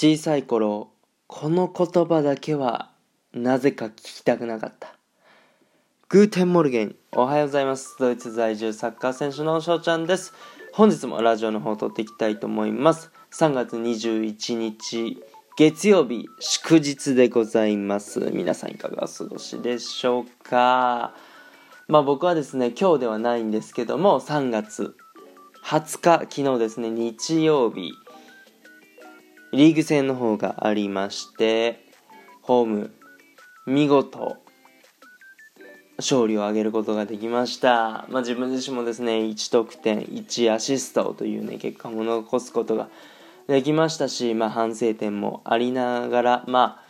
小さい頃この言葉だけはなぜか聞きたくなかった。 Guten Morgen おはようございます。ドイツ在住サッカー選手の翔ちゃんです。本日もラジオの方を撮っていきたいと思います。3月21日月曜日祝日でございます。皆さんいかがお過ごしでしょうか。まあ僕はですね今日ではないんですけども3月20日昨日ですね日曜日リーグ戦の方がありましてホーム見事勝利を挙げることができました、まあ、自分自身もですね1得点1アシストというね結果も残すことができましたし、まあ、反省点もありながらまあ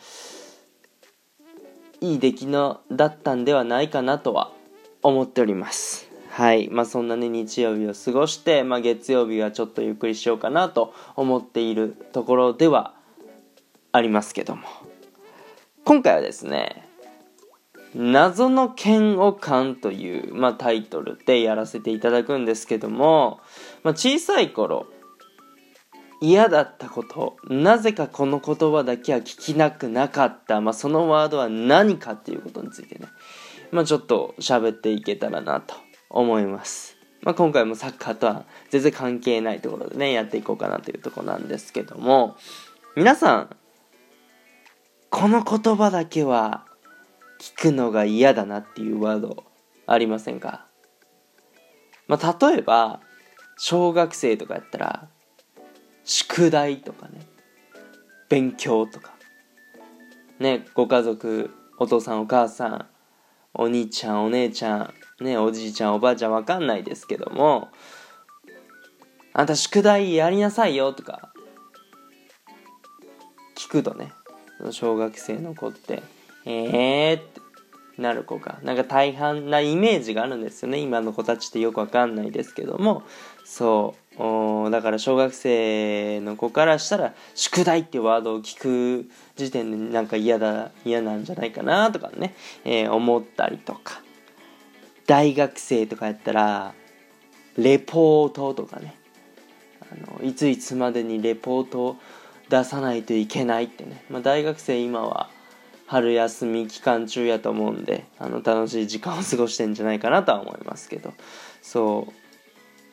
いい出来のだったんではないかなとは思っております。はい。まあ、そんなね、日曜日を過ごして、まあ、月曜日はちょっとゆっくりしようかなと思っているところではありますけども。今回はですね、謎の嫌悪感という、まあ、タイトルでやらせていただくんですけども、まあ、小さい頃、嫌だったこと、なぜかこの言葉だけは聞きなくなかった、まあ、そのワードは何かっていうことについてね、まあ、ちょっと喋っていけたらなと思います。まあ、今回もサッカーとは全然関係ないところでね、やっていこうかなというところなんですけども、皆さん、この言葉だけは聞くのが嫌だなっていうワードありませんか？まあ、例えば、小学生とかやったら、宿題とかね、勉強とか、ね、ご家族、お父さんお母さん、お兄ちゃんお姉ちゃん、ね、おじいちゃんおばあちゃんわかんないですけどもあんた宿題やりなさいよとか聞くとね小学生の子ってえーってなる子がなんか大半なイメージがあるんですよね今の子たちってよくわかんないですけども。そう。だから小学生の子からしたら宿題ってワードを聞く時点でなんか嫌だ嫌なんじゃないかなとかね、えー、思ったりとか。大学生とかやったらレポートとかね。あのいついつまでにレポートを出さないといけないってね、まあ、大学生今は春休み期間中やと思うんであの楽しい時間を過ごしてんじゃないかなとは思いますけど。そう。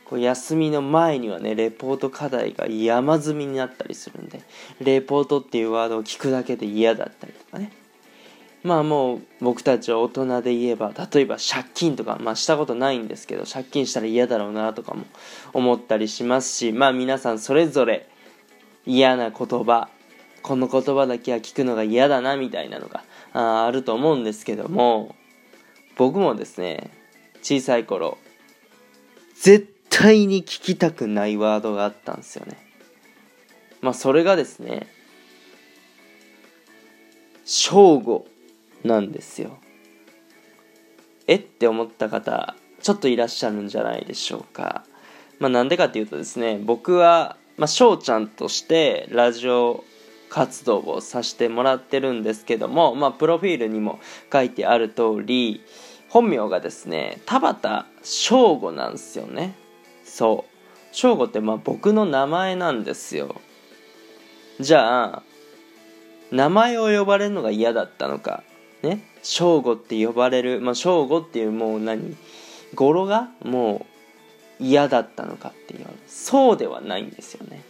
こう休みの前にはねレポート課題が山積みになったりするんでレポートっていうワードを聞くだけで嫌だったりとかね。まあもう僕たちは大人で言えば例えば借金とかまあしたことないんですけど借金したら嫌だろうなとかも思ったりしますしまあ皆さんそれぞれ嫌な言葉この言葉だけは聞くのが嫌だなみたいなのがああると思うんですけども僕もですね小さい頃絶対に聞きたくないワードがあったんですよね。まあそれがですね正午なんですよ。えって思った方ちょっといらっしゃるんじゃないでしょうか。まあなんでかっていうとですね僕はまあ翔ちゃんとしてラジオ活動をさせてもらってるんですけどもまあプロフィールにも書いてある通り本名がですね田畑翔吾なんですよね。そう。翔吾ってまあ僕の名前なんですよ。じゃあ名前を呼ばれるのが嫌だったのか。ね？正吾って呼ばれる。まあ正吾っていうもう何？語呂が？もう嫌だったのかっていうそうではないんですよね。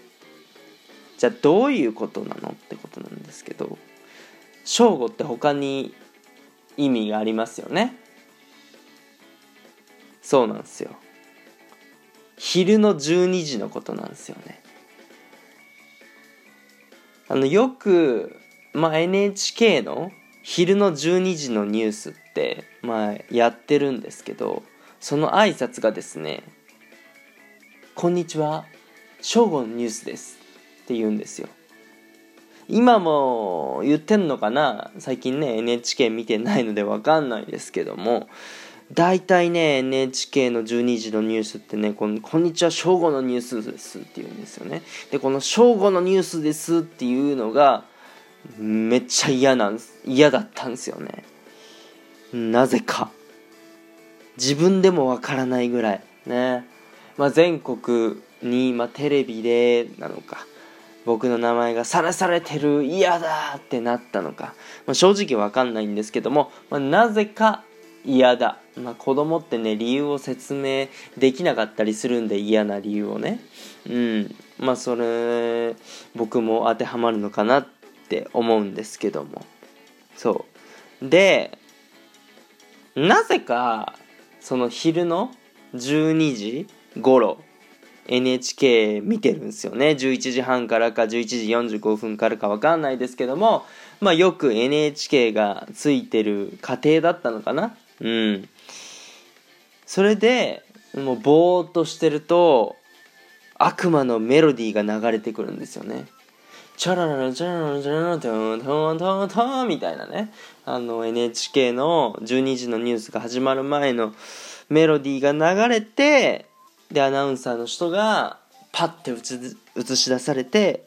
じゃあどういうことなのってことなんですけど。正午って他に意味がありますよね。そうなんですよ。昼の12時のことなんですよね。あのよく、まあ、NHK の昼の12時のニュースって、まあ、やってるんですけどその挨拶がですね「こんにちは正午のニュースです」って言うんですよ。今も言ってんのかな？最近ね NHK 見てないので分かんないですけども大体ね NHK の12時のニュースってねこんこんにちは正午のニュースですって言うんですよね。でこの正午のニュースですっていうのがめっちゃ嫌なん嫌だったんですよね。なぜか。自分でもわからないぐらい。ね。まあ全国に、まあ、テレビでなのか僕の名前がさらされてる嫌だってなったのか、まあ、正直わかんないんですけども、まあ、なぜか嫌だ、まあ、子供ってね理由を説明できなかったりするんで嫌な理由をね。うん。まあそれ僕も当てはまるのかなって思うんですけども。そう。でなぜかその昼の12時頃 NHK 見てるんですよね。11時半からか11時45分からか分かんないですけどもまあよく NHK がついてる家庭だったのかな。うん。それでもうぼーっとしてると悪魔のメロディーが流れてくるんですよね。チャラララチャララチャララトントントントンみたいなねあの NHK の12時のニュースが始まる前のメロディーが流れてでアナウンサーの人がパッて映し出されて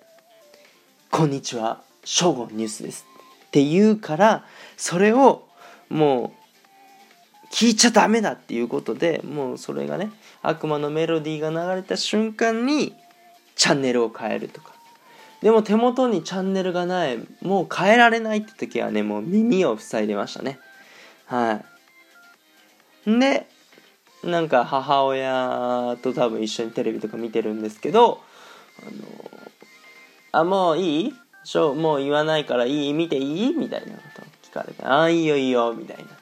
「こんにちは正午ニュースです」って言うからそれをもう聞いちゃダメだっていうことでもうそれがね悪魔のメロディーが流れた瞬間にチャンネルを変えるとか。でも手元にチャンネルがないもう変えられないって時はねもう耳を塞いでましたね。はい。でなんか母親と多分一緒にテレビとか見てるんですけどあのあもういい？しょもう言わないからいい？見ていい？みたいなこと聞かれてああいいよいいよみたいな。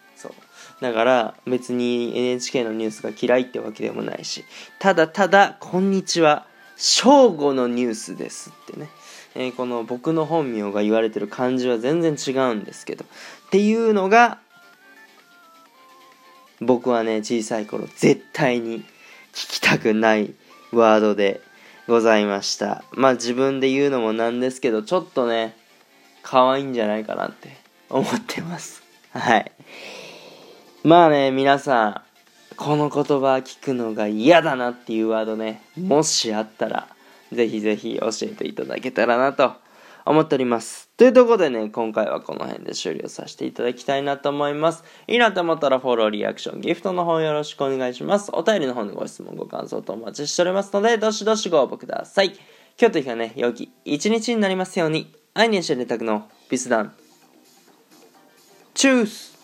だから別に NHK のニュースが嫌いってわけでもないしただただ「こんにちは正午のニュースです」ってね。えー、この僕の本名が言われてる漢字は全然違うんですけど。っていうのが僕はね小さい頃絶対に聞きたくないワードでございました。まあ自分で言うのもなんですけどちょっとね可愛いんじゃないかなって思ってます。はい。まあね皆さんこの言葉聞くのが嫌だなっていうワードねもしあったらぜひぜひ教えていただけたらなと思っております。というところでね、今回はこの辺で終了させていただきたいなと思います。いいなと思ったらフォロー、リアクション、ギフトの方よろしくお願いします。お便りの方のご質問、ご感想とお待ちしておりますので、どしどしご応募ください。今日という日がね、良き一日になりますように、愛にしてるタクのビスダン。チュース